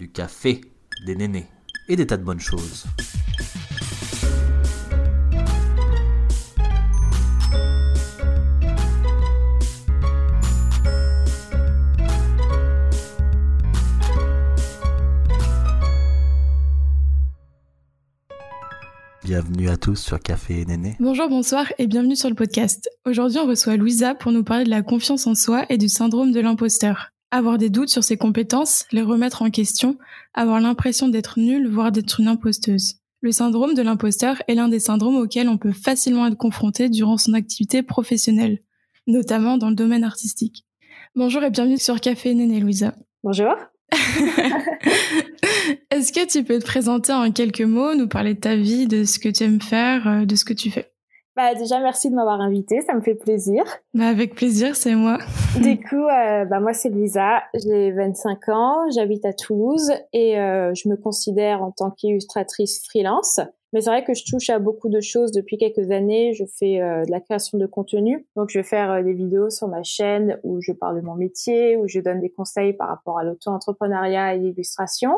du café, des nénés et des tas de bonnes choses. Bienvenue à tous sur Café et Néné. Bonjour, bonsoir et bienvenue sur le podcast. Aujourd'hui, on reçoit Louisa pour nous parler de la confiance en soi et du syndrome de l'imposteur. Avoir des doutes sur ses compétences, les remettre en question, avoir l'impression d'être nulle, voire d'être une imposteuse. Le syndrome de l'imposteur est l'un des syndromes auxquels on peut facilement être confronté durant son activité professionnelle, notamment dans le domaine artistique. Bonjour et bienvenue sur Café Néné, Louisa. Bonjour. Est-ce que tu peux te présenter en quelques mots, nous parler de ta vie, de ce que tu aimes faire, euh, de ce que tu fais? Bah, déjà, merci de m'avoir invité, ça me fait plaisir. Bah, avec plaisir, c'est moi. du coup, euh, bah, moi, c'est Lisa, j'ai 25 ans, j'habite à Toulouse et euh, je me considère en tant qu'illustratrice freelance. Mais c'est vrai que je touche à beaucoup de choses depuis quelques années. Je fais euh, de la création de contenu. Donc, je vais faire euh, des vidéos sur ma chaîne où je parle de mon métier, où je donne des conseils par rapport à l'auto-entrepreneuriat et l'illustration.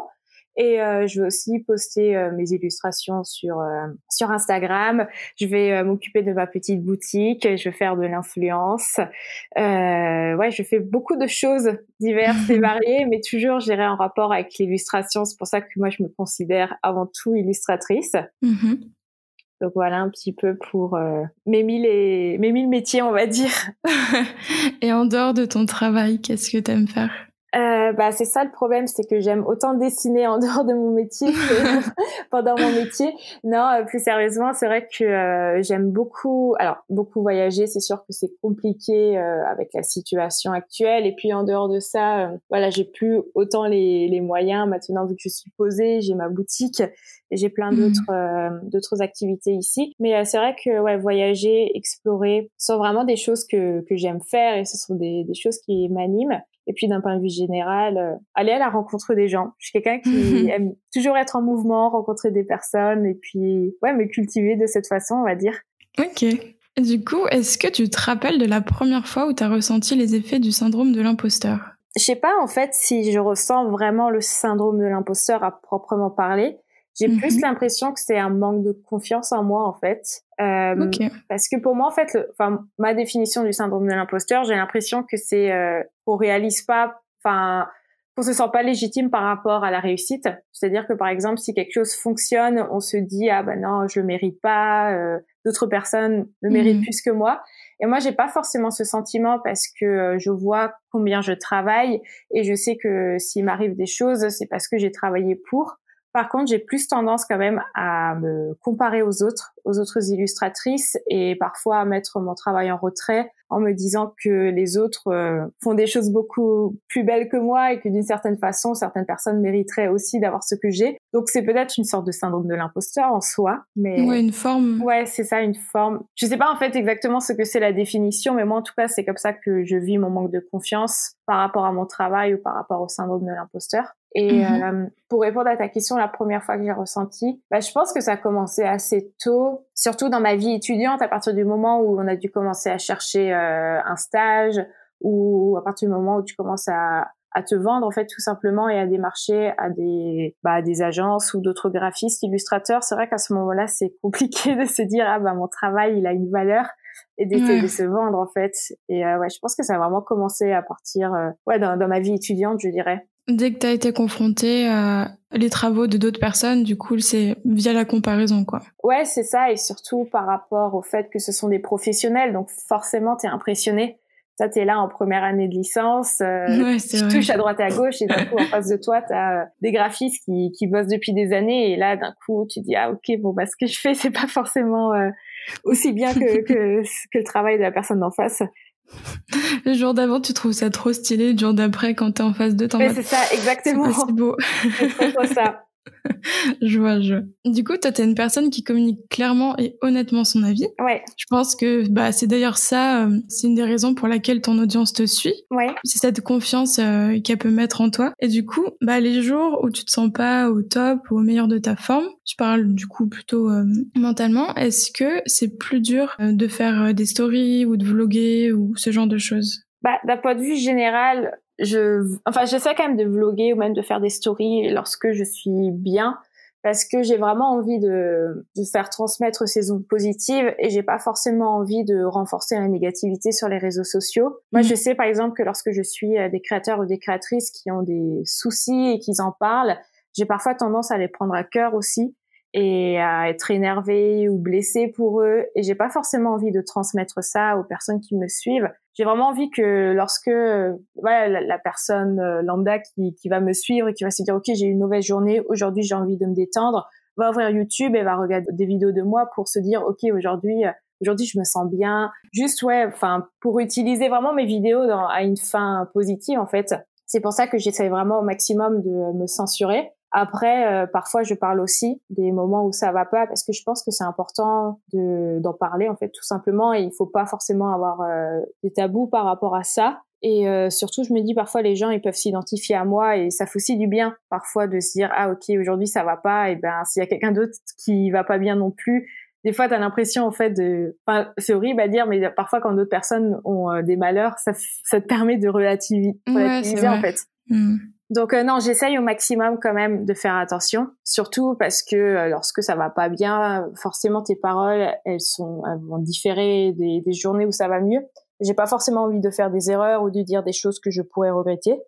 Et euh, je vais aussi poster euh, mes illustrations sur euh, sur Instagram. Je vais m'occuper de ma petite boutique. Je vais faire de l'influence. ouais, je fais beaucoup de choses diverses et variées, mais toujours j'irai en rapport avec l'illustration. C'est pour ça que moi je me considère avant tout illustratrice. Mm-hmm. Donc voilà un petit peu pour mes mille et mes mille métiers, on va dire. et en dehors de ton travail, qu'est-ce que tu aimes faire? Euh, bah c'est ça le problème, c'est que j'aime autant dessiner en dehors de mon métier que pendant mon métier. Non, euh, plus sérieusement, c'est vrai que euh, j'aime beaucoup, alors beaucoup voyager. C'est sûr que c'est compliqué euh, avec la situation actuelle. Et puis en dehors de ça, voilà, j'ai plus autant les, les moyens maintenant vu que je suis posée, j'ai ma boutique et j'ai plein mmh. d'autres d'autres activités ici. Mais c'est vrai que ouais, voyager, explorer, sont vraiment des choses que que j'aime faire et ce sont des des choses qui m'animent. Et puis d'un point de vue général, euh, aller à la rencontre des gens. Je suis quelqu'un qui aime toujours être en mouvement, rencontrer des personnes et puis ouais, me cultiver de cette façon, on va dire. Ok. Du coup, est-ce que tu te rappelles de la première fois où tu as ressenti les effets du syndrome de l'imposteur? Je sais pas en fait si je ressens vraiment le syndrome de l'imposteur à proprement parler. J'ai mhm. plus l'impression que c'est un manque de confiance en moi en fait. Euh, Parce que pour moi en fait, enfin ma définition du syndrome de l'imposteur, j'ai l'impression que c'est euh, qu'on réalise pas, enfin qu'on se sent pas légitime par rapport à la réussite. C'est-à-dire que par exemple si quelque chose fonctionne, on se dit ah ben non je le mérite pas, euh, d'autres personnes le méritent mhm. plus que moi. Et moi, j'ai pas forcément ce sentiment parce que euh, je vois combien je travaille et je sais que s'il m'arrive des choses, c'est parce que j'ai travaillé pour. Par contre, j'ai plus tendance quand même à me comparer aux autres, aux autres illustratrices et parfois à mettre mon travail en retrait en me disant que les autres euh, font des choses beaucoup plus belles que moi et que d'une certaine façon, certaines personnes mériteraient aussi d'avoir ce que j'ai. Donc c'est peut-être une sorte de syndrome de l'imposteur en soi, mais ouais, une forme. Ouais, c'est ça, une forme. Je sais pas en fait exactement ce que c'est la définition, mais moi en tout cas, c'est comme ça que je vis mon manque de confiance par rapport à mon travail ou par rapport au syndrome de l'imposteur. Et mhm. euh, pour répondre à ta question, la première fois que j'ai ressenti, bah, je pense que ça a commencé assez tôt, surtout dans ma vie étudiante, à partir du moment où on a dû commencer à chercher euh, un stage, ou à partir du moment où tu commences à, à te vendre en fait tout simplement et à démarcher à des bah, des agences ou d'autres graphistes illustrateurs c'est vrai qu'à ce moment-là c'est compliqué de se dire ah bah mon travail il a une valeur et d'essayer de se vendre en fait. Et euh, ouais je pense que ça a vraiment commencé à partir euh, ouais dans, dans ma vie étudiante je dirais Dès que tu as été confronté à les travaux de d'autres personnes, du coup, c'est via la comparaison, quoi. Ouais, c'est ça, et surtout par rapport au fait que ce sont des professionnels, donc forcément, tu es impressionné. Ça, tu es là en première année de licence, euh, tu touches à droite et à gauche, et d'un coup, en face de toi, tu as euh, des graphistes qui, qui bossent depuis des années, et là, d'un coup, tu dis, ah ok, bon, bah ce que je fais, c'est pas forcément euh, aussi bien que, que, que le travail de la personne d'en face. Le jour d'avant, tu trouves ça trop stylé. Le jour d'après, quand t'es en face de, t'en C'est ça, exactement. C'est beau. C'est trop ça. je vois, je Du coup, toi, t'es une personne qui communique clairement et honnêtement son avis. Ouais. Je pense que bah, c'est d'ailleurs ça, euh, c'est une des raisons pour laquelle ton audience te suit. Ouais. C'est cette confiance euh, qu'elle peut mettre en toi. Et du coup, bah, les jours où tu te sens pas au top ou au meilleur de ta forme, je parle du coup plutôt euh, mentalement, est-ce que c'est plus dur de faire des stories ou de vlogger ou ce genre de choses? Bah, d'un point de vue général, je, enfin, j'essaie quand même de vloguer ou même de faire des stories lorsque je suis bien parce que j'ai vraiment envie de, de faire transmettre ces ondes positives et j'ai pas forcément envie de renforcer la négativité sur les réseaux sociaux. Moi, mm. je sais par exemple que lorsque je suis euh, des créateurs ou des créatrices qui ont des soucis et qui en parlent, j'ai parfois tendance à les prendre à cœur aussi et à être énervée ou blessée pour eux et j'ai pas forcément envie de transmettre ça aux personnes qui me suivent. J'ai vraiment envie que lorsque voilà la, personne euh, lambda qui, qui va me suivre et qui va se dire ok j'ai une mauvaise journée aujourd'hui j'ai envie de me détendre va ouvrir YouTube et va regarder des vidéos de moi pour se dire ok aujourd'hui euh, aujourd'hui je me sens bien. Juste ouais enfin pour utiliser vraiment mes vidéos dans, à une fin positive en fait. C'est pour ça que j'essaie vraiment au maximum de me censurer après, euh, parfois, je parle aussi des moments où ça va pas parce que je pense que c'est important de d'en parler en fait tout simplement et il faut pas forcément avoir euh, des tabous par rapport à ça. Et euh, surtout, je me dis parfois les gens ils peuvent s'identifier à moi et ça fait aussi du bien parfois de se dire ah ok aujourd'hui ça va pas et ben s'il y a quelqu'un d'autre qui va pas bien non plus, des fois, tu as l'impression, en fait, de... Enfin, c'est horrible à dire, mais parfois, quand d'autres personnes ont des malheurs, ça, ça te permet de relativiser, relativiser en fait. Mmh. Donc euh, non, j'essaye au maximum quand même de faire attention, surtout parce que euh, lorsque ça va pas bien, forcément tes paroles, elles sont elles vont différer des, journées où ça va mieux. J'ai pas forcément envie de faire des erreurs ou de dire des choses que je pourrais regretter.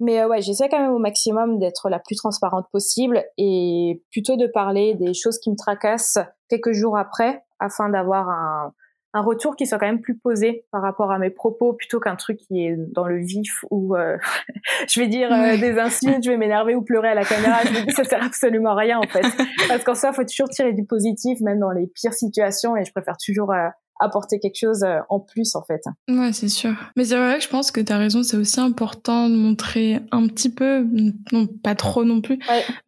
Mais euh, ouais, j'essaie quand même au maximum d'être la plus transparente possible et plutôt de parler des choses qui me tracassent quelques jours après afin d'avoir un, un retour qui soit quand même plus posé par rapport à mes propos plutôt qu'un truc qui est dans le vif où euh, je vais dire euh, des insultes, je vais m'énerver ou pleurer à la caméra. Je me dis ça sert absolument à rien en fait. Parce qu'en soi, faut toujours tirer du positif même dans les pires situations et je préfère toujours euh, apporter quelque chose en plus en fait. Ouais, c'est sûr. Mais c'est vrai que je pense que tu as raison, c'est aussi important de montrer un petit peu, non pas trop non plus,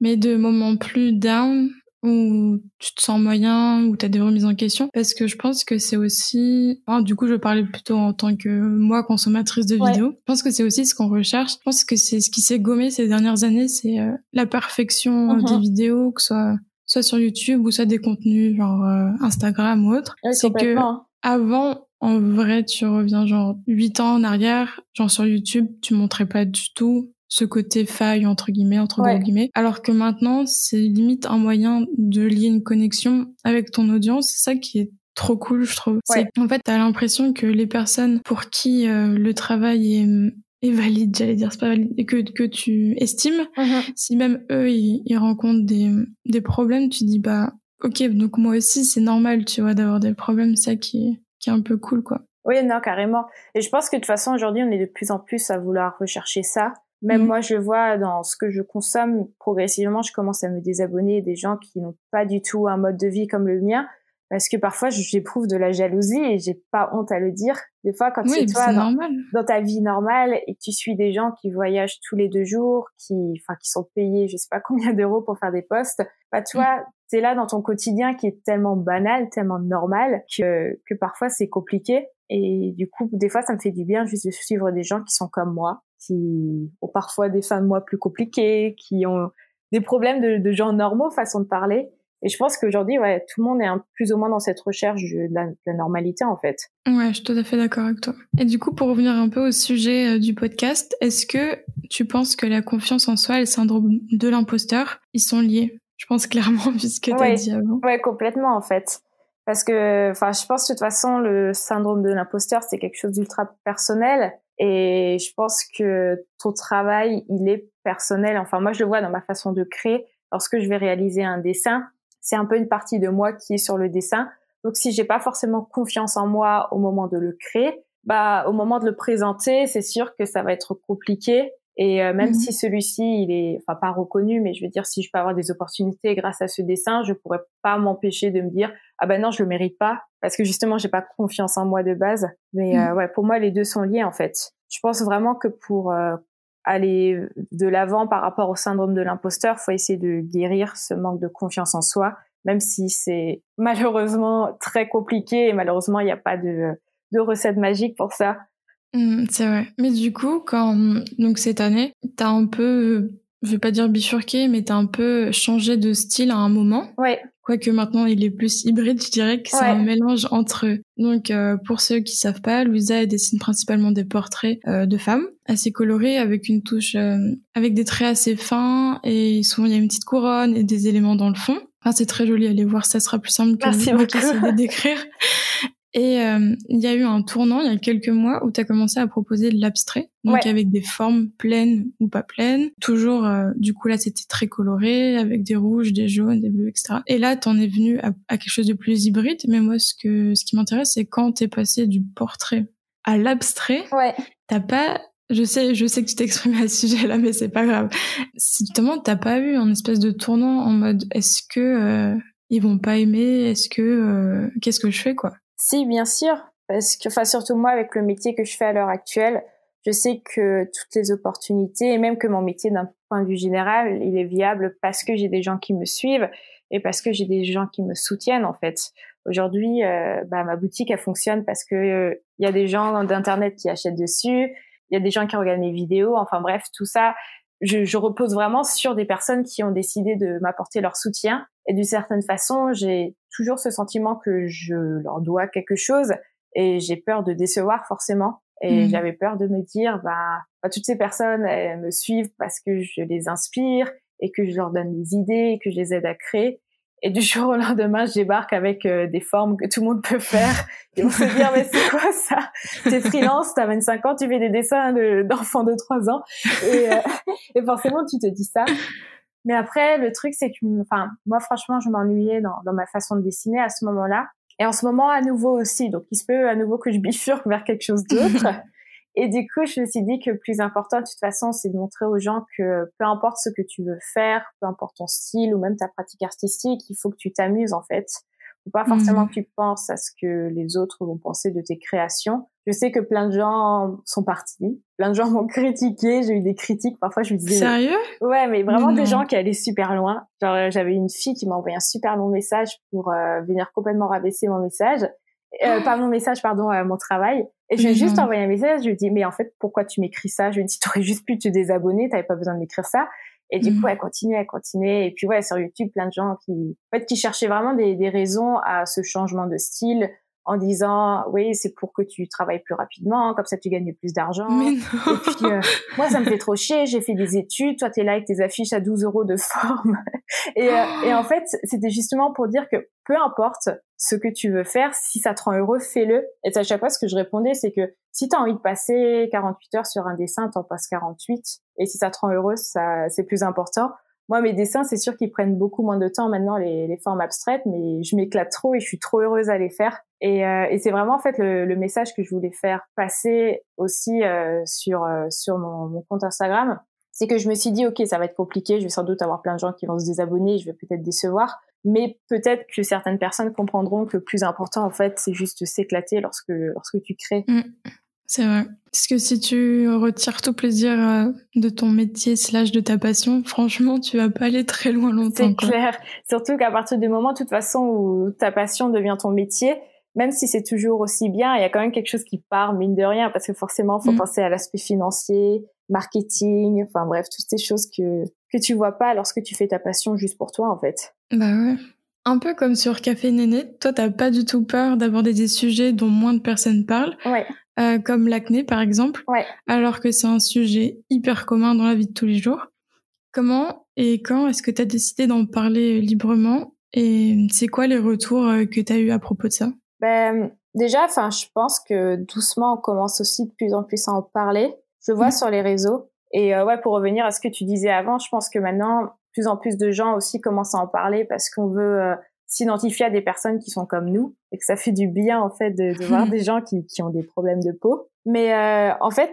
mais de moments plus down où tu te sens moyen, où tu as des remises en question. Parce que je pense que c'est aussi... du coup, je parlais plutôt en tant que moi, consommatrice de vidéos. Je pense que c'est aussi ce qu'on recherche. Je pense que c'est ce qui s'est gommé ces dernières années, c'est euh, la perfection euh, des mhm. vidéos, que ce soit soit sur YouTube ou soit des contenus genre euh, Instagram ou autre. c'est que avant, en vrai, tu reviens genre 8 ans en arrière, genre sur YouTube, tu montrais pas du tout ce côté faille entre guillemets entre guillemets alors que maintenant c'est limite un moyen de lier une connexion avec ton audience c'est ça qui est trop cool je trouve c'est en fait t'as l'impression que les personnes pour qui euh, le travail est est valide, j'allais dire, c'est pas valide, et que, que tu estimes, mm-hmm. si même eux, ils, ils, rencontrent des, des problèmes, tu dis, bah, ok, donc moi aussi, c'est normal, tu vois, d'avoir des problèmes, ça qui qui est un peu cool, quoi. Oui, non, carrément. Et je pense que de toute façon, aujourd'hui, on est de plus en plus à vouloir rechercher ça. Même mm. moi, je vois dans ce que je consomme, progressivement, je commence à me désabonner des gens qui n'ont pas du tout un mode de vie comme le mien. Parce que parfois, j'éprouve de la jalousie et j'ai pas honte à le dire. Des fois, quand c'est toi dans, dans, ta vie normale et que tu suis des gens qui voyagent tous les deux jours, qui, enfin, qui sont payés, je sais pas combien d'euros pour faire des postes, bah, toi, mm. c'est là dans ton quotidien qui est tellement banal, tellement normal que, que parfois c'est compliqué. Et du coup, des fois, ça me fait du bien juste de suivre des gens qui sont comme moi, qui ont parfois des fins de mois plus compliquées, qui ont des problèmes de, de gens normaux, façon de parler. Et je pense qu'aujourd'hui, ouais, tout le monde est un, plus ou moins dans cette recherche de la, de la, normalité, en fait. Ouais, je suis tout à fait d'accord avec toi. Et du coup, pour revenir un peu au sujet euh, du podcast, est-ce que tu penses que la confiance en soi et le syndrome de l'imposteur, ils sont liés? Je pense clairement, puisque tu as dit avant. Ouais, complètement, en fait. Parce que, enfin, je pense que de toute façon, le syndrome de l'imposteur, c'est quelque chose d'ultra personnel. Et je pense que ton travail, il est personnel. Enfin, moi, je le vois dans ma façon de créer. Lorsque je vais réaliser un dessin, c'est un peu une partie de moi qui est sur le dessin. Donc, si j'ai pas forcément confiance en moi au moment de le créer, bah, au moment de le présenter, c'est sûr que ça va être compliqué. Et euh, même mhm. si celui-ci, il est, enfin, pas reconnu, mais je veux dire, si je peux avoir des opportunités grâce à ce dessin, je pourrais pas m'empêcher de me dire, ah ben non, je le mérite pas, parce que justement, j'ai pas confiance en moi de base. Mais mhm. euh, ouais, pour moi, les deux sont liés en fait. Je pense vraiment que pour euh, aller de l'avant par rapport au syndrome de l'imposteur, faut essayer de guérir ce manque de confiance en soi, même si c'est malheureusement très compliqué et malheureusement il n'y a pas de, de recette magique pour ça. Mmh, c'est vrai. Mais du coup, quand donc cette année, t'as un peu je vais pas dire bifurqué, mais t'as un peu changé de style à un moment. Ouais. Quoique maintenant il est plus hybride, je dirais que c'est un mélange entre eux. Donc euh, pour ceux qui savent pas, Louisa elle dessine principalement des portraits euh, de femmes assez colorés avec une touche, euh, avec des traits assez fins et souvent il y a une petite couronne et des éléments dans le fond. Enfin, c'est très joli, allez voir, ça sera plus simple que Merci moi qui de décrire. Et euh, il y a eu un tournant il y a quelques mois où tu as commencé à proposer de l'abstrait, donc avec des formes pleines ou pas pleines. Toujours, euh, du coup là c'était très coloré, avec des rouges, des jaunes, des bleus, etc. Et là t'en es venu à, quelque chose de plus hybride. Mais moi ce que ce qui m'intéresse c'est quand t'es passé du portrait à l'abstrait. Ouais. T'as pas je sais, je sais que tu t'exprimes à ce sujet-là, mais c'est pas grave. Si justement t'as pas eu un espèce de tournant en mode est-ce que euh, ils vont pas aimer, est-ce que qu'est-ce que je fais quoi? Si, bien sûr, parce que, enfin, surtout moi, avec le métier que je fais à l'heure actuelle, je sais que toutes les opportunités, et même que mon métier d'un point de vue général, il est viable parce que j'ai des gens qui me suivent et parce que j'ai des gens qui me soutiennent, en fait. Aujourd'hui, euh, bah, ma boutique, elle fonctionne parce que il euh, y a des gens d'internet qui achètent dessus, il y a des gens qui regardent mes vidéos, enfin bref, tout ça, je, je, repose vraiment sur des personnes qui ont décidé de m'apporter leur soutien. Et d'une certaine façon, j'ai toujours ce sentiment que je leur dois quelque chose et j'ai peur de décevoir forcément. Et mmh. j'avais peur de me dire, bah, bah, toutes ces personnes, elles me suivent parce que je les inspire et que je leur donne des idées et que je les aide à créer. Et du jour au lendemain, je débarque avec euh, des formes que tout le monde peut faire. Et on se dit, mais c'est quoi ça? T'es freelance, t'as 25 ans, tu fais des dessins d'enfants de, 3 ans. Et, euh, et, forcément, tu te dis ça. Mais après, le truc, c'est que, enfin, moi, franchement, je m'ennuyais dans, dans ma façon de dessiner à ce moment-là. Et en ce moment, à nouveau aussi. Donc, il se peut à nouveau que je bifurque vers quelque chose d'autre. Et du coup, je me suis dit que le plus important, de toute façon, c'est de montrer aux gens que peu importe ce que tu veux faire, peu importe ton style ou même ta pratique artistique, il faut que tu t'amuses en fait. Faut pas forcément mmh. que tu penses à ce que les autres vont penser de tes créations. Je sais que plein de gens sont partis, plein de gens m'ont critiqué, j'ai eu des critiques, parfois je me disais... Sérieux? Ouais, mais vraiment des gens qui allaient super loin. Genre, j'avais une fille qui m'a envoyé un super long message pour euh, venir complètement rabaisser mon message. Euh, pas mon message, pardon, euh, mon travail. Et je lui ai juste envoyé un message, je lui ai dit, mais en fait, pourquoi tu m'écris ça? Je lui ai dit, t'aurais juste pu te désabonner, t'avais pas besoin de m'écrire ça. Et du coup, elle continue, elle continue. Et puis ouais, sur YouTube, plein de gens qui, en fait, qui cherchaient vraiment des, des raisons à ce changement de style, en disant oui c'est pour que tu travailles plus rapidement comme ça tu gagnes plus d'argent. Et puis euh, moi ça me fait trop chier j'ai fait des études toi t'es là avec tes affiches à 12 euros de forme. Et, euh, et en fait c'était justement pour dire que peu importe ce que tu veux faire si ça te rend heureux fais-le. Et à chaque fois ce que je répondais c'est que si tu as envie de passer 48 heures sur un dessin t'en passes 48 et si ça te rend heureux ça c'est plus important moi, mes dessins, c'est sûr qu'ils prennent beaucoup moins de temps maintenant, les, les formes abstraites, mais je m'éclate trop et je suis trop heureuse à les faire. Et, euh, et c'est vraiment en fait le, le, message que je voulais faire passer aussi euh, sur euh, sur mon, mon, compte Instagram, c'est que je me suis dit ok, ça va être compliqué, je vais sans doute avoir plein de gens qui vont se désabonner, je vais peut-être décevoir, mais peut-être que certaines personnes comprendront que le plus important en fait, c'est juste s'éclater lorsque lorsque tu crées. Mm. C'est vrai. Parce que si tu retires tout plaisir euh, de ton métier slash de ta passion, franchement, tu vas pas aller très loin longtemps. C'est clair. Surtout qu'à partir du moment, de toute façon, où ta passion devient ton métier, même si c'est toujours aussi bien, il y a quand même quelque chose qui part, mine de rien, parce que forcément, il faut mm. penser à l'aspect financier, marketing, enfin bref, toutes ces choses que, que tu vois pas lorsque tu fais ta passion juste pour toi, en fait. Bah ouais. Un peu comme sur Café Néné, toi, t'as pas du tout peur d'aborder des sujets dont moins de personnes parlent. Ouais. Euh, comme l'acné par exemple, ouais. alors que c'est un sujet hyper commun dans la vie de tous les jours. Comment et quand est-ce que tu as décidé d'en parler librement et c'est quoi les retours euh, que tu as eu à propos de ça? Ben, Déjà, enfin, je pense que doucement, on commence aussi de plus en plus à en parler. Je vois mmh. sur les réseaux. Et euh, ouais, pour revenir à ce que tu disais avant, je pense que maintenant, plus en plus de gens aussi commencent à en parler parce qu'on veut s'identifier à des personnes qui sont comme nous et que ça fait du bien en fait de, de voir des gens qui, qui, ont des problèmes de peau. Mais euh, en fait,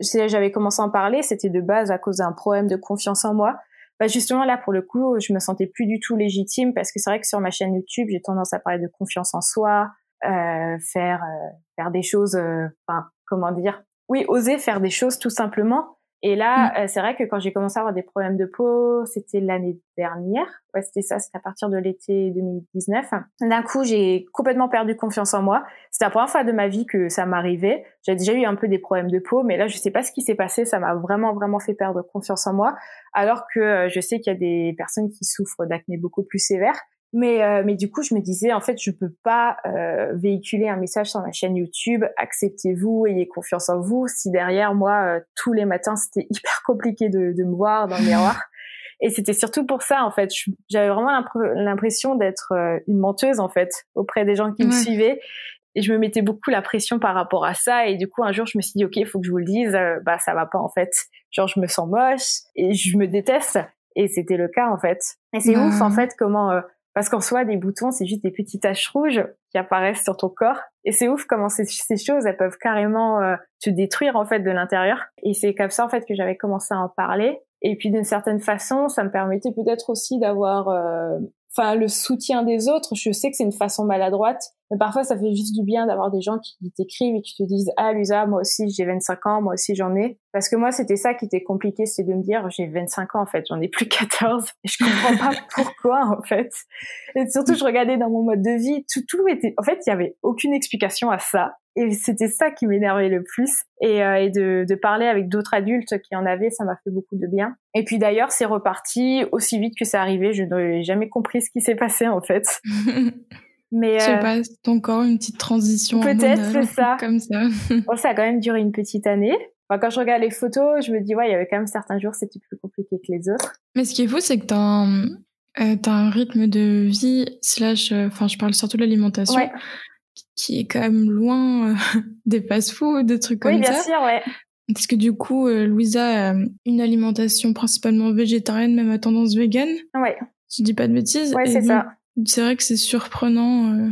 j'avais commencé à en parler, c'était de base à cause d'un problème de confiance en moi. Bah justement là pour le coup, je me sentais plus du tout légitime parce que c'est vrai que sur ma chaîne YouTube, j'ai tendance à parler de confiance en soi, euh, faire euh, faire des choses, euh, enfin comment dire, oui, oser faire des choses tout simplement. Et là, mm. euh, c'est vrai que quand j'ai commencé à avoir des problèmes de peau, c'était l'année dernière. Ouais, c'était ça, c'était à partir de l'été 2019. D'un coup, j'ai complètement perdu confiance en moi. C'était la première fois de ma vie que ça m'arrivait. J'ai déjà eu un peu des problèmes de peau, mais là, je sais pas ce qui s'est passé. Ça m'a vraiment, vraiment fait perdre confiance en moi. Alors que euh, je sais qu'il y a des personnes qui souffrent d'acné beaucoup plus sévère. Mais, euh, mais du coup, je me disais, en fait, je peux pas euh, véhiculer un message sur ma chaîne YouTube, acceptez-vous, ayez confiance en vous, si derrière moi, euh, tous les matins, c'était hyper compliqué de, de, me voir dans le miroir. Et c'était surtout pour ça, en fait. J'avais vraiment l'impression d'être une menteuse, en fait, auprès des gens qui me suivaient. Et je me mettais beaucoup la pression par rapport à ça. Et du coup, un jour, je me suis dit, OK, il faut que je vous le dise, bah, ça va pas, en fait. Genre, je me sens moche et je me déteste. Et c'était le cas, en fait. Et c'est ouf, en fait, comment parce qu'en soi, des boutons, c'est juste des petites taches rouges qui apparaissent sur ton corps. Et c'est ouf comment ces, choses, elles peuvent carrément euh, te détruire en fait de l'intérieur. Et c'est comme ça en fait que j'avais commencé à en parler. Et puis d'une certaine façon, ça me permettait peut-être aussi d'avoir euh, enfin le soutien des autres. Je sais que c'est une façon maladroite, mais parfois ça fait juste du bien d'avoir des gens qui t'écrivent et qui te disent ah Lusa, moi aussi j'ai 25 ans, moi aussi j'en ai. Parce que moi c'était ça qui était compliqué, c'est de me dire j'ai 25 ans en fait, j'en ai plus 14 et je comprends pas pourquoi en fait. Et surtout je regardais dans mon mode de vie, tout tout était en fait il y avait aucune explication à ça. Et c'était ça qui m'énervait le plus. Et, euh, et de, de, parler avec d'autres adultes qui en avaient, ça m'a fait beaucoup de bien. Et puis d'ailleurs, c'est reparti aussi vite que c'est arrivé. Je n'ai jamais compris ce qui s'est passé en fait. Mais je sais euh, pas, c'est encore une petite transition. Peut-être, c'est ça. Comme ça. bon, ça a quand même duré une petite année. Enfin, quand je regarde les photos, je me dis, ouais, il y avait quand même certains jours, c'était plus compliqué que les autres. Mais ce qui est fou, c'est que t'as un, euh, as un rythme de vie, slash, enfin, je parle surtout de l'alimentation, ouais qui est quand même loin euh, des fast-foods, des trucs comme ça. Oui, bien sûr, ouais. Parce que du coup, euh, Louisa a une alimentation principalement végétarienne, même à tendance végane. Ouais. Tu dis pas de bêtises. Ouais, c'est ça. C'est vrai que c'est surprenant euh,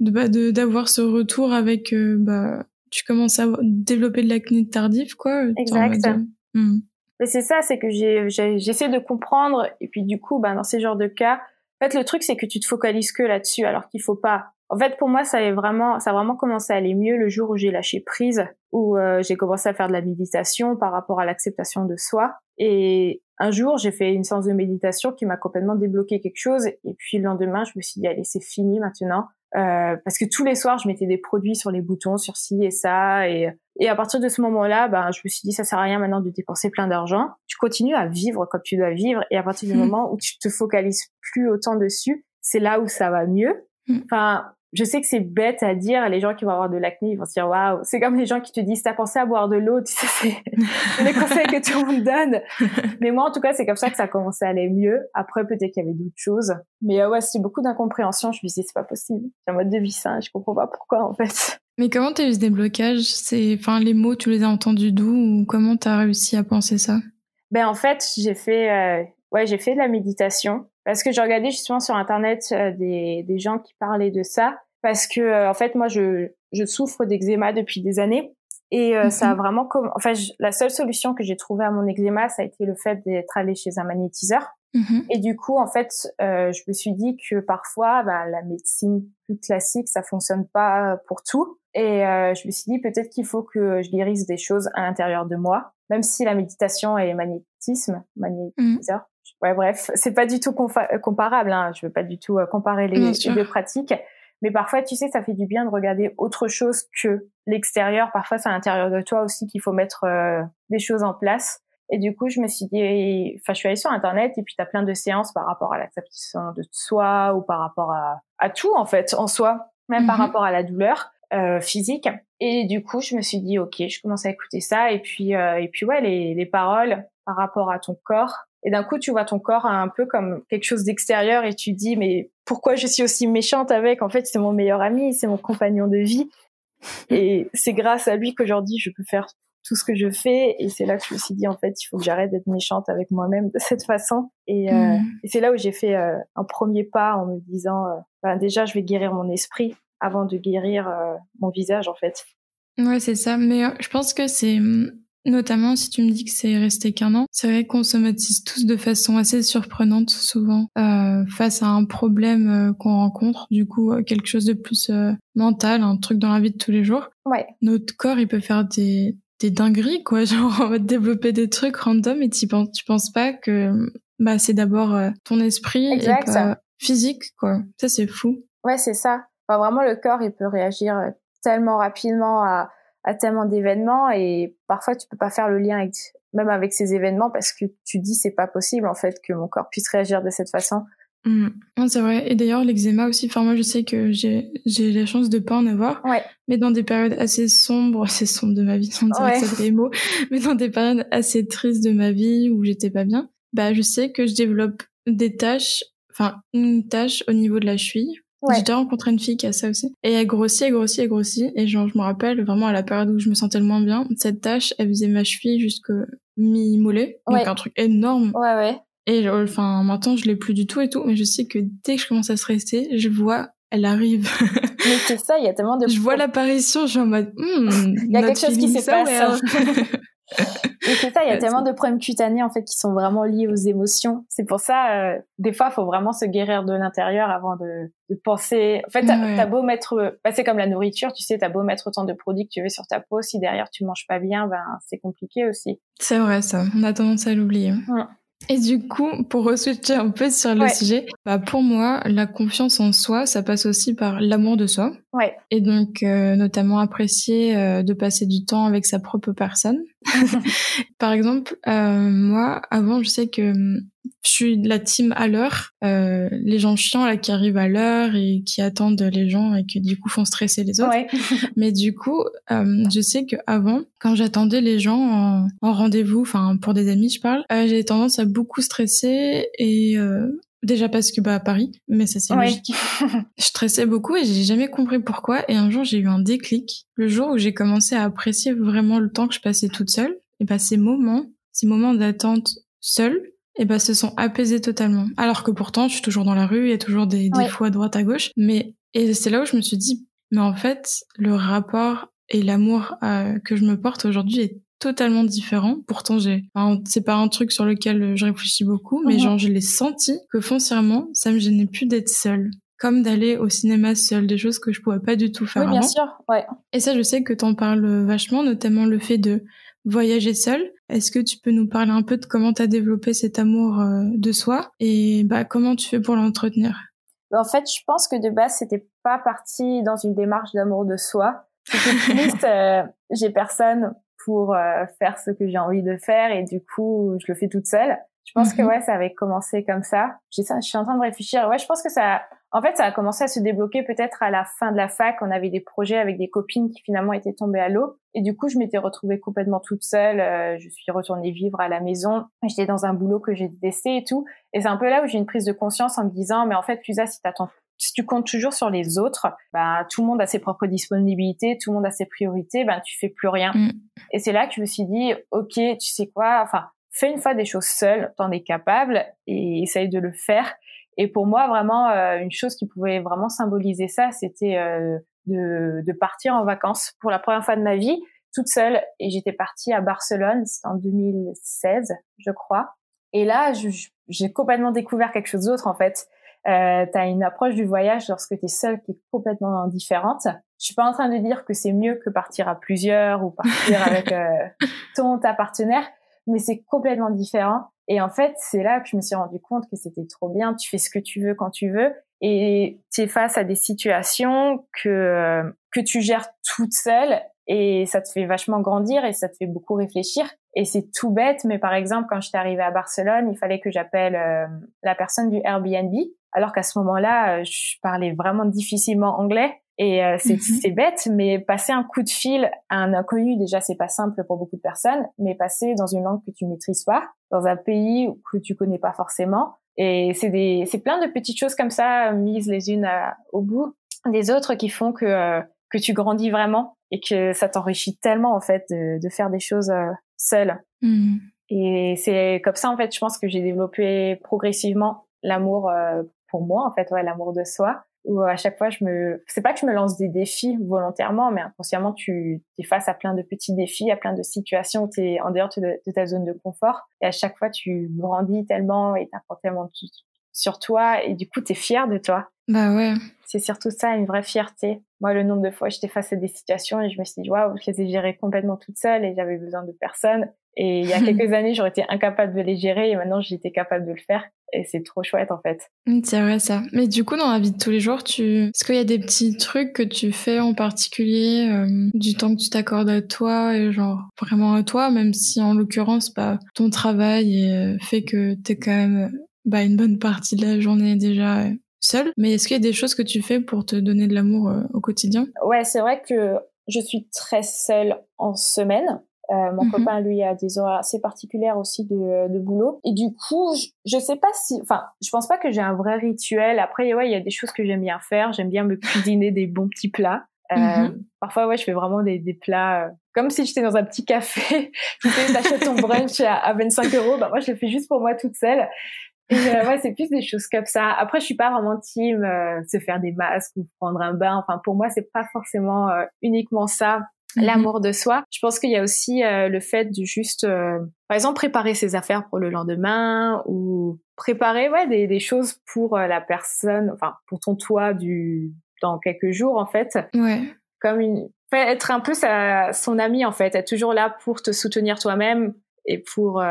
bah, de d'avoir ce retour avec bah tu commences à développer de l'acné tardif quoi. Exact. Hmm. Mais c'est ça, c'est que j'essaie de comprendre et puis du coup, bah dans ces genres de cas, en fait le truc c'est que tu te focalises que là-dessus alors qu'il faut pas. En fait, pour moi, ça a vraiment, ça a vraiment commencé à aller mieux le jour où j'ai lâché prise, où euh, j'ai commencé à faire de la méditation par rapport à l'acceptation de soi. Et un jour, j'ai fait une séance de méditation qui m'a complètement débloqué quelque chose. Et puis le lendemain, je me suis dit, allez, c'est fini maintenant. Euh, parce que tous les soirs, je mettais des produits sur les boutons, sur ci et ça. Et, et à partir de ce moment-là, ben, je me suis dit, ça sert à rien maintenant de dépenser plein d'argent. Tu continues à vivre comme tu dois vivre. Et à partir du moment où tu te focalises plus autant dessus, c'est là où ça va mieux. Mm. Enfin, je sais que c'est bête à dire, les gens qui vont avoir de l'acné, ils vont se dire waouh. C'est comme les gens qui te disent t'as pensé à boire de l'eau, tu sais, c'est les conseils que tout le monde donne. Mais moi, en tout cas, c'est comme ça que ça a commencé à aller mieux. Après, peut-être qu'il y avait d'autres choses. Mais euh, ouais, c'est beaucoup d'incompréhension. Je me disais c'est pas possible. C'est un mode de vie sain. Je comprends pas pourquoi en fait. Mais comment t'as eu ce déblocage? C'est, enfin, les mots, tu les as entendus d'où? Ou comment t'as réussi à penser ça? Ben en fait, j'ai fait, euh, ouais, j'ai fait de la méditation parce que j'ai regardé justement sur internet euh, des, des gens qui parlaient de ça parce que euh, en fait moi je, je souffre d'eczéma depuis des années et euh, ça a mhm. vraiment comme enfin la seule solution que j'ai trouvée à mon eczéma ça a été le fait d'être allé chez un magnétiseur mhm. et du coup en fait je me suis dit que parfois bah, la médecine plus classique ça fonctionne pas pour tout et je me suis dit peut-être qu'il faut que je guérisse des choses à l'intérieur de moi même si la méditation et magnétisme magnétiseur mhm. Ouais, bref, c'est pas du tout comparable. Hein. Je veux pas du tout euh, comparer les, deux pratiques. Mais parfois, tu sais, ça fait du bien de regarder autre chose que l'extérieur. Parfois, c'est à l'intérieur de toi aussi qu'il faut mettre euh, des choses en place. Et du coup, je me suis dit, enfin, je suis allée sur Internet et puis tu as plein de séances par rapport à l'acceptation de soi ou par rapport à, à tout, en fait, en soi, même par mhm. rapport à la douleur euh, physique. Et du coup, je me suis dit, ok, je commence à écouter ça. Et puis, euh, et puis ouais, les, les paroles par rapport à ton corps, et d'un coup, tu vois ton corps un peu comme quelque chose d'extérieur et tu dis, mais pourquoi je suis aussi méchante avec? En fait, c'est mon meilleur ami, c'est mon compagnon de vie. Et c'est grâce à lui qu'aujourd'hui, je peux faire tout ce que je fais. Et c'est là que je me suis dit, en fait, il faut que j'arrête d'être méchante avec moi-même de cette façon. Et, euh, et c'est là où j'ai fait euh, un premier pas en me disant, euh, ben, déjà, je vais guérir mon esprit avant de guérir mon visage, en fait. Ouais, c'est ça. Mais je pense que c'est Notamment si tu me dis que c'est resté qu'un an, c'est vrai qu'on somatise tous de façon assez surprenante souvent euh, face à un problème euh, qu'on rencontre, du coup euh, quelque chose de plus mental, un truc dans la vie de tous les jours. Ouais. Notre corps il peut faire des des dingueries, quoi. Genre, on va développer des trucs random et tu penses, tu penses pas que bah, c'est d'abord euh, ton esprit et pas physique, quoi. Ça, c'est fou. Ouais, c'est ça. Enfin, vraiment, le corps, il peut réagir euh, tellement rapidement à, à tellement d'événements et parfois, tu peux pas faire le lien avec, même avec ces événements parce que tu dis c'est pas possible, en fait, que mon corps puisse réagir de cette façon. Mmh. c'est vrai. Et d'ailleurs, l'eczéma aussi, enfin, moi, je sais que j'ai, j'ai la chance de pas en avoir. Ouais. Mais dans des périodes assez sombres, assez sombres de ma vie, sans dire que ça mots, mais dans des périodes assez tristes de ma vie où j'étais pas bien, bah, je sais que je développe des tâches, enfin, une tâche au niveau de la cheville. Ouais. J'ai déjà rencontré une fille qui a ça aussi. Et elle grossit, elle grossit, elle grossit. Et genre, je me rappelle vraiment à la période où je me sentais le moins bien, cette tâche, elle faisait ma cheville jusque mi-mollet. Donc un truc énorme. Ouais, ouais. Et enfin, maintenant, je l'ai plus du tout et tout, mais je sais que dès que je commence à stresser, je vois, elle arrive. mais c'est ça, il y a tellement de. Je vois l'apparition, je suis en mode, hmm, il y a quelque chose qui se passe. et c'est ça, il y a tellement de problèmes cutanés en fait qui sont vraiment liés aux émotions. C'est pour ça, euh, des fois, il faut vraiment se guérir de l'intérieur avant de, de, penser. En fait, t'as beau mettre, bah, c'est comme la nourriture, tu sais, t'as beau mettre autant de produits que tu veux sur ta peau, si derrière tu manges pas bien, ben c'est compliqué aussi. C'est vrai ça, on a tendance à l'oublier. Ouais. Et du coup, pour reswitcher un peu sur le sujet, bah pour moi, la confiance en soi, ça passe aussi par l'amour de soi. Ouais. Et donc, euh, notamment apprécier euh, de passer du temps avec sa propre personne. par exemple, euh, moi, avant, je sais que je suis de la team à l'heure, euh, les gens chiants là qui arrivent à l'heure et qui attendent les gens et qui du coup font stresser les autres. Ouais. Mais du coup, euh, je sais que avant, quand j'attendais les gens en, en rendez-vous, enfin pour des amis, je parle, euh, j'ai tendance à beaucoup stresser et euh, Déjà parce que bah à Paris, mais ça c'est logique. je stressais beaucoup et j'ai jamais compris pourquoi. Et un jour j'ai eu un déclic. Le jour où j'ai commencé à apprécier vraiment le temps que je passais toute seule, et bah ces moments, ces moments d'attente seule, et bah se sont apaisés totalement. Alors que pourtant, je suis toujours dans la rue, il y a toujours des, des fois à droite à gauche. Mais et c'est là où je me suis dit, mais en fait, le rapport et l'amour euh, que je me porte aujourd'hui est totalement différent. Pourtant, j'ai, c'est pas un truc sur lequel je réfléchis beaucoup, mais mhm. genre je l'ai senti que foncièrement, ça me gênait plus d'être seule comme d'aller au cinéma seule, des choses que je pouvais pas du tout faire oui, bien sûr, ouais. Et ça, je sais que t'en parles vachement, notamment le fait de voyager seul. Est-ce que tu peux nous parler un peu de comment tu as développé cet amour euh, de soi et bah, comment tu fais pour l'entretenir? Bah, En fait, je pense que de base, c'était pas parti dans une démarche d'amour de soi. C'était plus, euh, j'ai personne pour euh, faire ce que j'ai envie de faire et du coup, je le fais toute seule. Je pense que mhm. ouais, ça avait commencé comme ça. Je suis en train de réfléchir. Ouais, je pense que ça, en fait, ça a commencé à se débloquer peut-être à la fin de la fac. On avait des projets avec des copines qui finalement étaient tombées à l'eau. Et du coup, je m'étais retrouvée complètement toute seule. Euh, je suis retournée vivre à la maison. J'étais dans un boulot que j'ai détesté et tout. Et c'est un peu là où j'ai une prise de conscience en me disant, mais en fait, Lusa, si t'attends si tu comptes toujours sur les autres, bah, tout le monde a ses propres disponibilités, tout le monde a ses priorités, ben, tu fais plus rien. Mm. Et c'est là que je me suis dit, OK, tu sais quoi, enfin, fais une fois des choses seule, t'en es capable et essaye de le faire. Et pour moi, vraiment, euh, une chose qui pouvait vraiment symboliser ça, c'était euh, de, de, partir en vacances pour la première fois de ma vie, toute seule. Et j'étais partie à Barcelone, c'était en 2016, je crois. Et là, j'ai complètement découvert quelque chose d'autre, en fait. Euh, tu as une approche du voyage lorsque tu es seule qui est complètement différente. Je suis pas en train de dire que c'est mieux que partir à plusieurs ou partir avec euh, ton ta partenaire, mais c'est complètement différent. Et en fait, c'est là que je me suis rendu compte que c'était trop bien. Tu fais ce que tu veux quand tu veux et tu es face à des situations que que tu gères toute seule et ça te fait vachement grandir et ça te fait beaucoup réfléchir. Et c'est tout bête, mais par exemple, quand j'étais arrivée à Barcelone, il fallait que j'appelle euh, la personne du Airbnb, alors qu'à ce moment-là, euh, je parlais vraiment difficilement anglais. Et euh, c'est, mhm. c'est bête, mais passer un coup de fil à un inconnu, déjà, c'est pas simple pour beaucoup de personnes, mais passer dans une langue que tu maîtrises pas, dans un pays que tu connais pas forcément. Et c'est des, c'est plein de petites choses comme ça, mises les unes au bout des autres qui font que, euh, que tu grandis vraiment et que ça t'enrichit tellement, en fait, de, de faire des choses euh, seule. Mhm. Et c'est comme ça, en fait, je pense que j'ai développé progressivement l'amour pour moi, en fait, ouais, l'amour de soi où à chaque fois je me c'est pas que je me lance des défis volontairement mais inconsciemment tu es face à plein de petits défis à plein de situations où tu es en dehors de, ta zone de confort et à chaque fois tu grandis tellement et t'apprends tellement sur toi et du coup, tu es fier de toi. Bah ouais. C'est surtout ça, une vraie fierté. Moi, le nombre de fois, j'étais face à des situations et je me suis dit, waouh, je les ai gérées complètement toute seule et j'avais besoin de personne. Et il y a quelques années, j'aurais été incapable de les gérer et maintenant, j'étais capable de le faire. Et c'est trop chouette, en fait. Mmh, c'est vrai, ça. Mais du coup, dans la vie de tous les jours, tu... est-ce qu'il y a des petits trucs que tu fais en particulier euh, du temps que tu t'accordes à toi et genre vraiment à toi, même si en l'occurrence, bah, ton travail euh, fait que t'es quand même bah, une bonne partie de la journée déjà euh, seule. Mais est-ce qu'il y a des choses que tu fais pour te donner de l'amour au quotidien? Ouais, c'est vrai que je suis très seule en semaine. Euh, mon mhm. copain, lui, a des horaires assez particulières aussi de, de boulot. Et du coup, je, je, sais pas si, enfin, je pense pas que j'ai un vrai rituel. Après, ouais, il y a des choses que j'aime bien faire. J'aime bien me cuisiner des bons petits plats. Euh, mhm. Parfois, ouais, je fais vraiment des, des plats euh, comme si j'étais dans un petit café. tu sais, t'achètes ton brunch à, à 25 euros. Bah, moi, je le fais juste pour moi toute seule. Et euh, ouais, c'est plus des choses comme ça. Après, je suis pas vraiment team euh, se faire des masques ou prendre un bain. Enfin, pour moi, c'est pas forcément uniquement ça. L'amour de soi. Je pense qu'il y a aussi euh, le fait de juste, euh, par exemple, préparer ses affaires pour le lendemain ou préparer ouais des, des choses pour euh, la personne, enfin pour ton toit du dans quelques jours en fait. Ouais. Comme une, être un peu sa, son ami en fait, être toujours là pour te soutenir toi-même et pour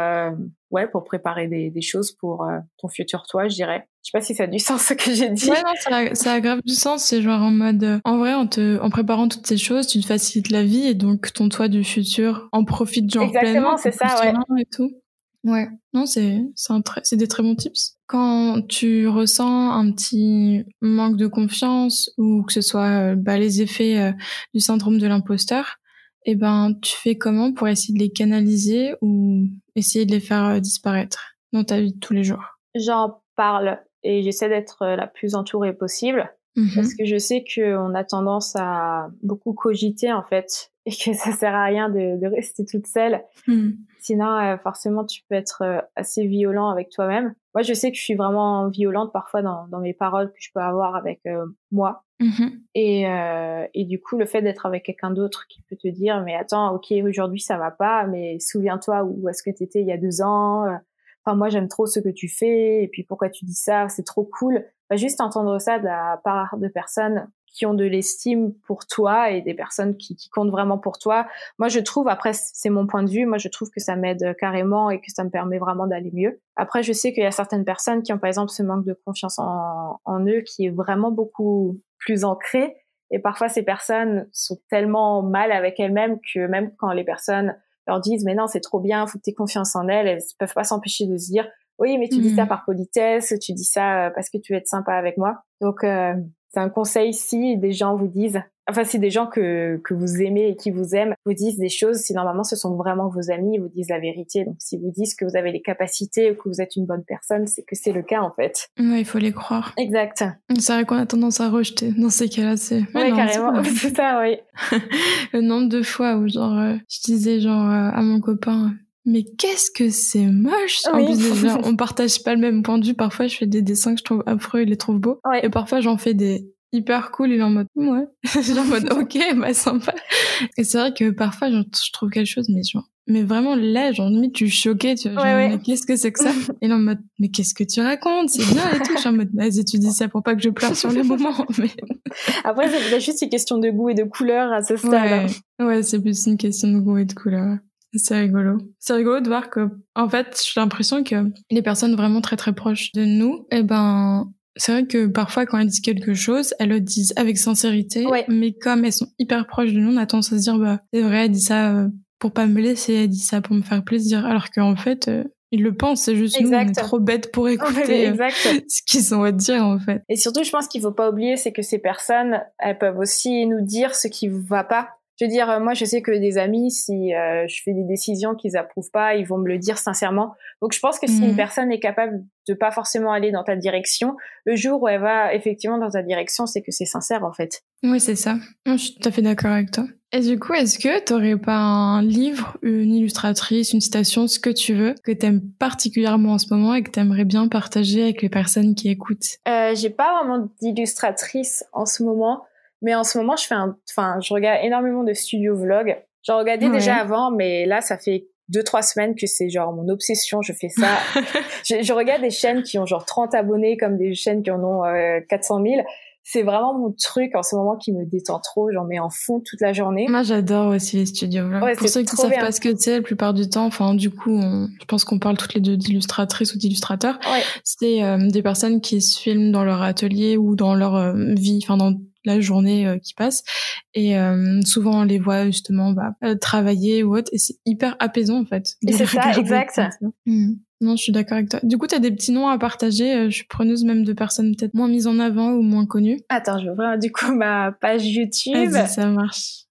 ouais pour préparer des, des choses pour ton futur toi, je dirais. Je sais pas si ça a du sens ce que j'ai dit. Ouais, non, ça, ça a grave du sens. C'est genre en mode, euh, en vrai, en te, en préparant toutes ces choses, tu te facilites la vie et donc ton toit du futur en profite genre Exactement, c'est ça, ouais. Et tout. Ouais. Non, c'est, c'est un très, c'est des très bons tips. Quand tu ressens un petit manque de confiance ou que ce soit, euh, bah, les effets euh, du syndrome de l'imposteur, eh ben, tu fais comment pour essayer de les canaliser ou essayer de les faire disparaître dans ta vie de tous les jours? J'en parle et j'essaie d'être euh, la plus entourée possible parce que je sais qu'on a tendance à beaucoup cogiter en fait et que ça sert à rien de, de rester toute seule. Mhm. Sinon, euh, forcément, tu peux être euh, assez violent avec toi-même. Moi, je sais que je suis vraiment violente parfois dans, dans mes paroles que je peux avoir avec moi. Mhm. Et, et du coup, le fait d'être avec quelqu'un d'autre qui peut te dire, mais attends, ok, aujourd'hui ça va pas, mais souviens-toi où est-ce que tu étais il y a deux ans enfin moi j'aime trop ce que tu fais et puis pourquoi tu dis ça, c'est trop cool. Bah, juste entendre ça de la part de personnes qui ont de l'estime pour toi et des personnes qui, qui, comptent vraiment pour toi. Moi, je trouve, après, c'est mon point de vue, moi, je trouve que ça m'aide carrément et que ça me permet vraiment d'aller mieux. Après, je sais qu'il y a certaines personnes qui ont, par exemple, ce manque de confiance en, en eux qui est vraiment beaucoup plus ancré. Et parfois, ces personnes sont tellement mal avec elles-mêmes que même quand les personnes leur disent mais non c'est trop bien, faut que tu aies confiance en elles, elles peuvent pas s'empêcher de se dire oui mais tu dis ça mm. par politesse, tu dis ça euh, parce que tu veux être sympa avec moi. Donc euh, c'est un conseil si des gens vous disent enfin si des gens que, que vous aimez et qui vous aiment vous disent des choses, si normalement ce sont vraiment vos amis, ils vous disent la vérité. Donc si vous disent que vous avez les capacités ou que vous êtes une bonne personne, c'est que c'est le cas en fait. Ouais, il faut les croire. Exact. C'est vrai qu'on a tendance à rejeter dans ces cas-là, c'est. Ouais, carrément, c'est ça, oui. le nombre de fois où genre euh, je disais genre euh, à mon copain mais qu'est-ce que c'est moche En plus déjà, on partage pas le même point de vue. Parfois, je fais des dessins que je trouve affreux, il les trouve beaux. Et parfois, j'en fais des hyper cool, il est en mode ouais, j'ai en mode ok, bah sympa. Et c'est vrai que parfois je, trouve quelque chose, mais genre, mais vraiment là, genre limite tu choquée, tu vois, genre, mais qu'est-ce que c'est que ça? Et là en mode mais qu'est-ce que tu racontes? C'est bien et tout. Je suis en mode vas-y tu dis ça pour pas que je pleure sur le moment. Mais après c'est juste une question de goût et de couleur à ce stade. Ouais, ouais c'est plus une question de goût et de couleur. C'est rigolo. C'est rigolo de voir que, en fait, j'ai l'impression que les personnes vraiment très très proches de nous, eh ben, c'est vrai que parfois, quand elles disent quelque chose, elles le disent avec sincérité. Mais comme elles sont hyper proches de nous, on a tendance à se dire, bah, c'est vrai, elle dit ça euh, pour pas me laisser, elle dit ça pour me faire plaisir. Alors qu'en fait, euh, ils le pensent, c'est juste nous, on est trop bêtes pour écouter euh, ce qu'ils ont à dire, en fait. Et surtout, je pense qu'il faut pas oublier, c'est que ces personnes, elles peuvent aussi nous dire ce qui va pas je veux dire, euh, moi, je sais que des amis, si euh, je fais des décisions qu'ils approuvent pas, ils vont me le dire sincèrement. Donc, je pense que si une mhm. personne est capable de pas forcément aller dans ta direction, le jour où elle va effectivement dans ta direction, c'est que c'est sincère, en fait. Oui, c'est ça. Je suis tout à fait d'accord avec toi. Et du coup, est-ce que tu aurais pas un livre, une illustratrice, une citation, ce que tu veux, que tu aimes particulièrement en ce moment et que tu aimerais bien partager avec les personnes qui écoutent? Euh, J'ai pas vraiment d'illustratrice en ce moment. Mais en ce moment, je fais un, enfin, je regarde énormément de studio vlog. J'en regardais déjà avant, mais là, ça fait deux trois semaines que c'est genre mon obsession je fais ça. Je, je, regarde des chaînes qui ont genre 30 abonnés comme des chaînes qui en ont euh, 400 000 c'est vraiment mon truc en ce moment qui me détend trop. J'en mets en fond toute la journée. Moi j'adore aussi les studios ouais, pour ceux qui savent pas ce que c'est la plupart du temps enfin du coup je pense qu'on parle toutes les deux d'illustratrices ou d'illustrateurs. Ouais. c'est euh, des personnes qui se filment dans leur atelier ou dans leur euh, vie enfin dans la journée euh, qui passe. Et euh, souvent on les voit justement bah, euh, travailler ou autre. Et c'est hyper apaisant en fait c'est ça exact. mmh. non je suis d'accord avec toi. Du coup tu as des petits noms à partager je suis preneuse même de personnes peut-être moins mises en avant ou moins connues. Attends je vais voir du coup ma page YouTube. Ça marche.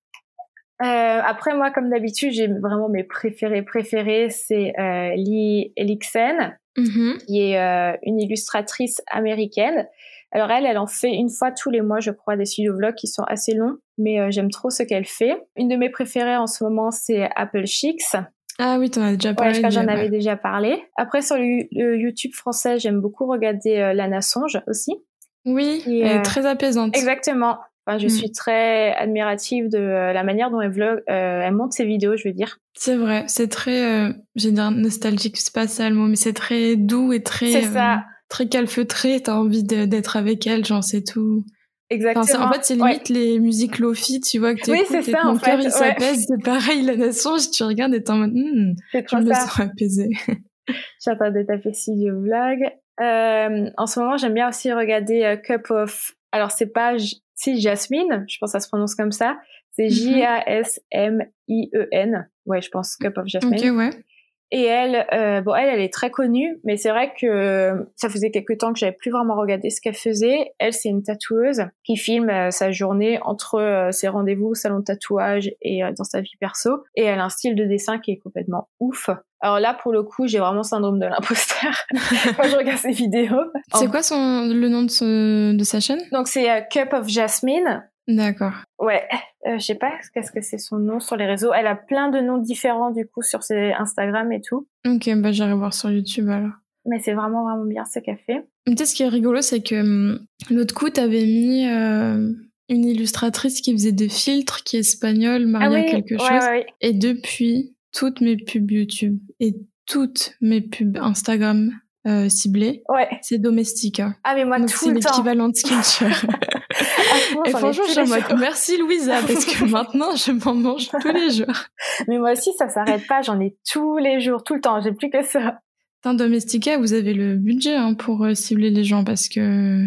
Euh, après moi comme d'habitude j'ai vraiment mes préférés préférés c'est Lee Elixen mmh. qui est une illustratrice américaine alors elle, elle en fait une fois tous les mois, je crois, des studio vlogs qui sont assez longs, mais euh, j'aime trop ce qu'elle fait. Une de mes préférées en ce moment, c'est Apple Chicks. Ah oui, t'en as déjà parlé. Ouais, j'en avais déjà parlé. Après, sur le, YouTube français, j'aime beaucoup regarder euh, Lana Songe aussi. Oui, elle est très apaisante. Exactement. Enfin, je mm. suis très admirative de euh, la manière dont elle vlog, elle monte ses vidéos, je veux dire. C'est vrai, c'est très, j'ai dire nostalgique, c'est pas ça le mot, mais c'est très doux et très. C'est ça très calfeutrée, t'as envie d'être avec elle, genre c'est tout. Exactement. en fait, c'est limite les musiques lofi, tu vois, que t'écoutes oui, ça, mon cœur il s'apaise. C'est pareil, la nation, tu regardes et t'es en mode, hmm, je me sens apaisée. J'attendais ta studio vlog. Euh, en ce moment, j'aime bien aussi regarder euh, Cup of. Alors, c'est pas si Jasmine, je pense que ça se prononce comme ça. C'est J-A-S-M-I-E-N. Ouais, je pense Cup of Jasmine. Ok, ouais. Et elle, euh, bon, elle, elle est très connue, mais c'est vrai que ça faisait quelques temps que j'avais plus vraiment regardé ce qu'elle faisait. Elle, c'est une tatoueuse qui filme euh, sa journée entre euh, ses rendez-vous au salon de tatouage et euh, dans sa vie perso. Et elle a un style de dessin qui est complètement ouf. Alors là, pour le coup, j'ai vraiment syndrome de l'imposteur quand je regarde ses vidéos. C'est quoi son, le nom de, de sa chaîne? Donc c'est Cup of Jasmine. D'accord. Ouais, euh, je sais pas qu'est-ce que c'est son nom sur les réseaux. Elle a plein de noms différents du coup sur ses Instagram et tout. Ok, bah j'irai voir sur YouTube alors. Mais c'est vraiment vraiment bien ce qu'elle fait. Tu sais ce qui est rigolo, c'est que hum, l'autre coup t'avais mis euh, une illustratrice qui faisait des filtres, qui est espagnole, Maria ah quelque chose. Ouais, ouais. Et depuis toutes mes pubs YouTube et toutes mes pubs Instagram euh, ciblées, ouais. c'est Domestica. Ah mais moi Donc tout le temps. C'est l'équivalent de Skillshare. et franchement, je me merci Louisa parce que maintenant je m'en mange tous les jours. Mais moi aussi, ça s'arrête pas. J'en ai tous les jours, tout le temps. J'ai plus que ça. Dans Domestica, vous avez le budget hein, pour euh, cibler les gens parce que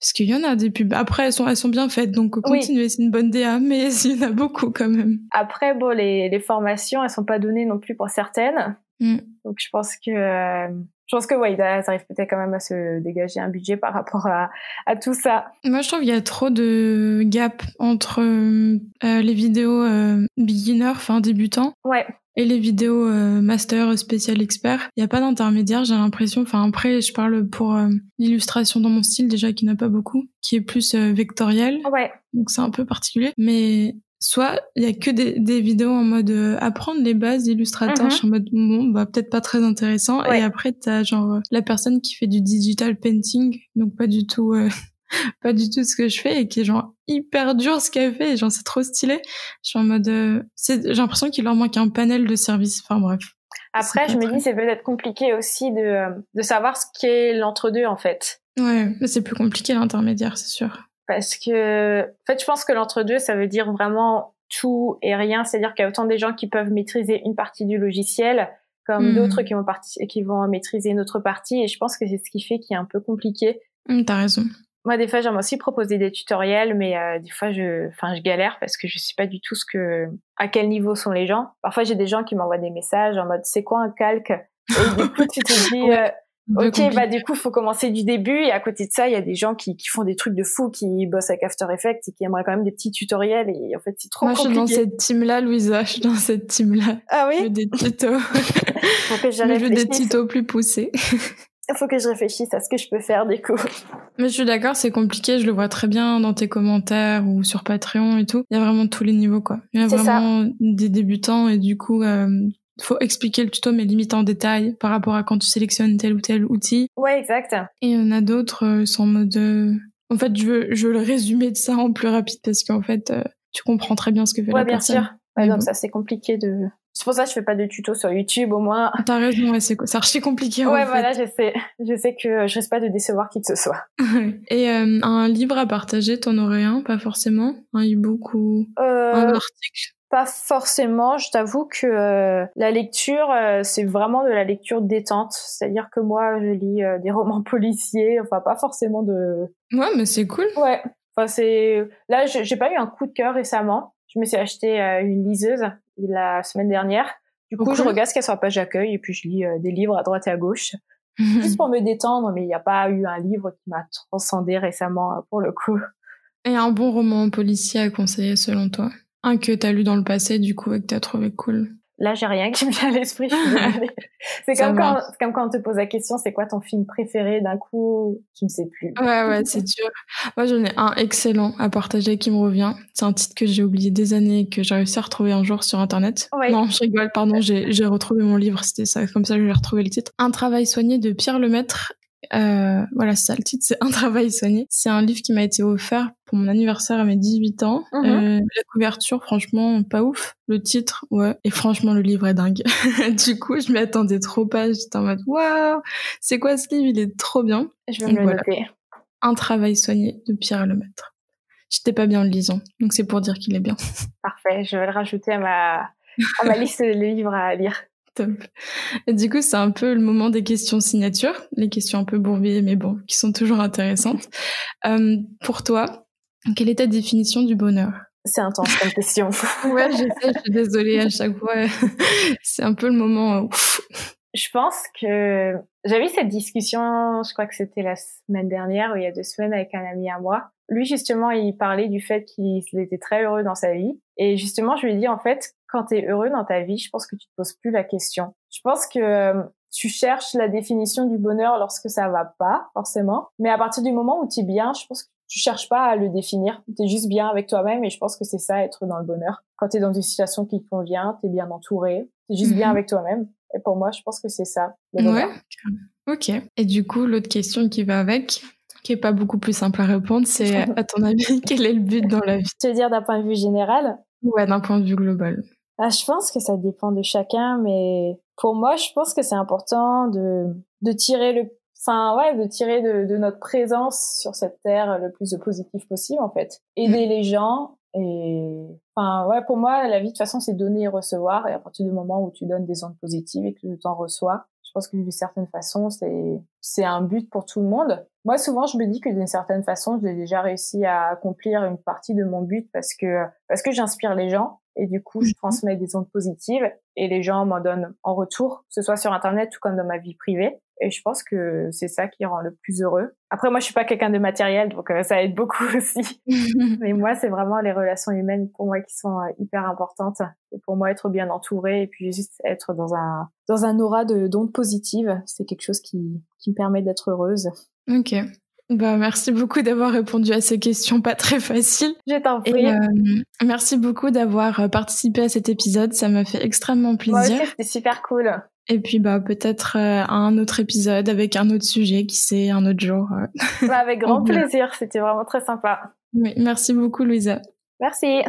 parce qu'il y en a des pubs. Après, elles sont elles sont bien faites, donc continuez. Oui. C'est une bonne DA, mais il y en a beaucoup quand même. Après, bon, les, les formations, elles sont pas données non plus pour certaines. Mm. Donc je pense que euh, je pense que ouais, ça arrive peut-être quand même à se dégager un budget par rapport à, à tout ça. Moi, je trouve qu'il y a trop de gap entre euh, les vidéos euh, beginner, enfin débutants, ouais. et les vidéos euh, master, spécial, expert. Il n'y a pas d'intermédiaire, j'ai l'impression. Enfin, après, je parle pour euh, l'illustration dans mon style déjà qui n'a pas beaucoup, qui est plus euh, vectoriel. Ouais. Donc c'est un peu particulier, mais soit il y a que des, des vidéos en mode euh, apprendre les bases d'illustrateur, Mhm. je suis en mode bon bah peut-être pas très intéressant. Ouais. et après t'as genre euh, la personne qui fait du digital painting. Donc pas du tout euh, pas du tout ce que je fais et qui est genre hyper dur ce qu'elle fait. Et genre c'est trop stylé. Je suis en mode euh, c'est j'ai l'impression qu'il leur manque un panel de services. Enfin bref. Après, je me très- dis, c'est peut-être compliqué aussi de, de savoir ce qu'est l'entre-deux, en fait. ouais mais c'est plus compliqué l'intermédiaire c'est sûr Parce que, en fait, je pense que l'entre-deux, ça veut dire vraiment tout et rien. C'est-à-dire qu'il y a autant des gens qui peuvent maîtriser une partie du logiciel, comme Mhm. d'autres qui vont, parti- qui vont maîtriser une autre partie. Et je pense que c'est ce qui fait qu'il est un peu compliqué. Hum, t'as raison Moi, des fois, j'aime aussi proposer des tutoriels, mais euh, des fois, je, enfin, je galère parce que je sais pas du tout ce que, à quel niveau sont les gens. Parfois, j'ai des gens qui m'envoient des messages en mode, c'est quoi un calque? Et du coup, tu te dis, Ouais. euh, ok, compliqué. bah du coup, faut commencer du début. Et à côté de ça, il y a des gens qui, qui font des trucs de fou, qui bossent avec After Effects et qui aimeraient quand même des petits tutoriels. Et en fait, c'est trop moi je suis dans compliqué. cette team là Louisa je suis dans cette team là Ah je veux oui. des tutos Faut que je veux des tutos plus poussés Faut que je réfléchisse à ce que je peux faire du coup. Mais je suis d'accord, c'est compliqué, je le vois très bien dans tes commentaires ou sur Patreon et tout. Il y a vraiment tous les niveaux, quoi. Il y a C'est ça. vraiment des débutants et du coup, euh, faut expliquer le tuto, mais limite en détail par rapport à quand tu sélectionnes tel ou tel outil. Ouais, exact. Et il y en a d'autres, euh, sont en mode... euh, En fait, je veux, je veux le résumer de ça en plus rapide parce qu'en fait, euh, tu comprends très bien ce que fait Ouais, la bien personne. sûr. Ouais, donc ça, c'est compliqué de C'est pour ça que je fais pas de tutos sur YouTube, au moins. T'as raison, ouais, c'est archi compliqué. Ouais, en voilà, je sais. Je sais que je risque pas de décevoir qui que ce soit. Et euh, un livre à partager, t'en aurais un, pas forcément? Un e-book ou euh, un article? Pas forcément, je t'avoue que euh, la lecture, c'est vraiment de la lecture détente. C'est-à-dire que moi, je lis des romans policiers, enfin pas forcément de... Ouais, mais c'est cool. Ouais, enfin c'est... Là, j'ai pas eu un coup de cœur récemment. Je me suis acheté une liseuse la semaine dernière. Du coup, je regarde ce a sur la page d'accueil et puis je lis euh, des livres à droite et à gauche. Juste pour me détendre, mais il n'y a pas eu un livre qui m'a transcendé récemment euh, pour le coup. Et un bon roman policier à conseiller selon toi? Un que tu as lu dans le passé du coup et que tu as trouvé cool Là, j'ai rien qui me vient à l'esprit. c'est comme quand, comme quand on te pose la question, c'est quoi ton film préféré D'un coup, tu ne sais plus. Ouais, ouais, c'est dur. Moi, j'en ai un excellent à partager qui me revient. C'est un titre que j'ai oublié des années et que j'ai réussi à retrouver un jour sur Internet. Non, je rigole, pardon, j'ai retrouvé mon livre, c'était ça, comme ça, j'ai retrouvé le titre. Un travail soigné de Pierre Lemaître euh, voilà, c'est ça le titre, c'est Un travail soigné. C'est un livre qui m'a été offert pour mon anniversaire à mes 18 ans. Mhm. Euh, la couverture, franchement, pas ouf. Le titre, ouais. Et franchement, le livre est dingue. du coup, je m'y attendais trop pas. J'étais en mode, waouh, c'est quoi ce livre? Il est trop bien. Je vais me le noter. Un travail soigné de Pierre Lemaître. J'étais pas bien en le lisant, donc c'est pour dire qu'il est bien. Parfait, je vais le rajouter à ma, à ma liste de livres à lire. Du coup, c'est un peu le moment des questions signature, les questions un peu bourbiées, mais bon, qui sont toujours intéressantes. Euh, pour toi, quelle est ta définition du bonheur? C'est intense comme question. ouais, je sais, je suis désolée à chaque fois. c'est un peu le moment. Où... Je pense que j'avais eu cette discussion, je crois que c'était la semaine dernière ou il y a deux semaines avec un ami à moi. Lui, justement, il parlait du fait qu'il était très heureux dans sa vie. Et justement, je lui ai dit, en fait, quand tu es heureux dans ta vie, je pense que tu te poses plus la question. Je pense que euh, tu cherches la définition du bonheur lorsque ça va pas, forcément. Mais à partir du moment où tu es bien, je pense que tu cherches pas à le définir. Tu es juste bien avec toi-même et je pense que c'est ça, être dans le bonheur. Quand tu es dans une situation qui te convient, tu es bien entouré, tu es juste bien mhm. avec toi-même. Et pour moi, je pense que c'est ça, le bonheur. Ouais. Ok. Et du coup, l'autre question qui va avec, qui est pas beaucoup plus simple à répondre, c'est à ton avis, quel est le but dans la vie? Tu veux dire d'un point de vue général? Ouais, d'un point de vue global. Ah, je pense que ça dépend de chacun, mais pour moi, je pense que c'est important de, de tirer le, enfin, ouais, de tirer de, de, notre présence sur cette terre le plus de positif possible, en fait. Aider mm. les gens et, enfin, ouais, pour moi, la vie, de toute façon, c'est donner et recevoir. Et à partir du moment où tu donnes des ondes positives et que tu t'en reçois, je pense que d'une certaine façon, c'est, c'est un but pour tout le monde. Moi, souvent, je me dis que d'une certaine façon, j'ai déjà réussi à accomplir une partie de mon but parce que, parce que j'inspire les gens et du coup, je mhm. transmets des ondes positives et les gens m'en donnent en retour, que ce soit sur Internet ou comme dans ma vie privée. Et je pense que c'est ça qui rend le plus heureux. Après, moi, je suis pas quelqu'un de matériel, donc euh, ça aide beaucoup aussi. Mais moi, c'est vraiment les relations humaines pour moi qui sont euh, hyper importantes. Et pour moi, être bien entouré et puis juste être dans un dans un aura de d'ondes positives, c'est quelque chose qui qui me permet d'être heureuse. Ok. Bah, merci beaucoup d'avoir répondu à ces questions pas très faciles. Je t'en prie. Et, euh, merci beaucoup d'avoir euh, participé à cet épisode. Ça m'a fait extrêmement plaisir. C'était super cool. Et puis bah peut-être euh, un autre épisode avec un autre sujet, qui sait, un autre jour. Bah, avec grand plaisir. C'était vraiment très sympa. Oui, merci beaucoup, Louisa. Merci.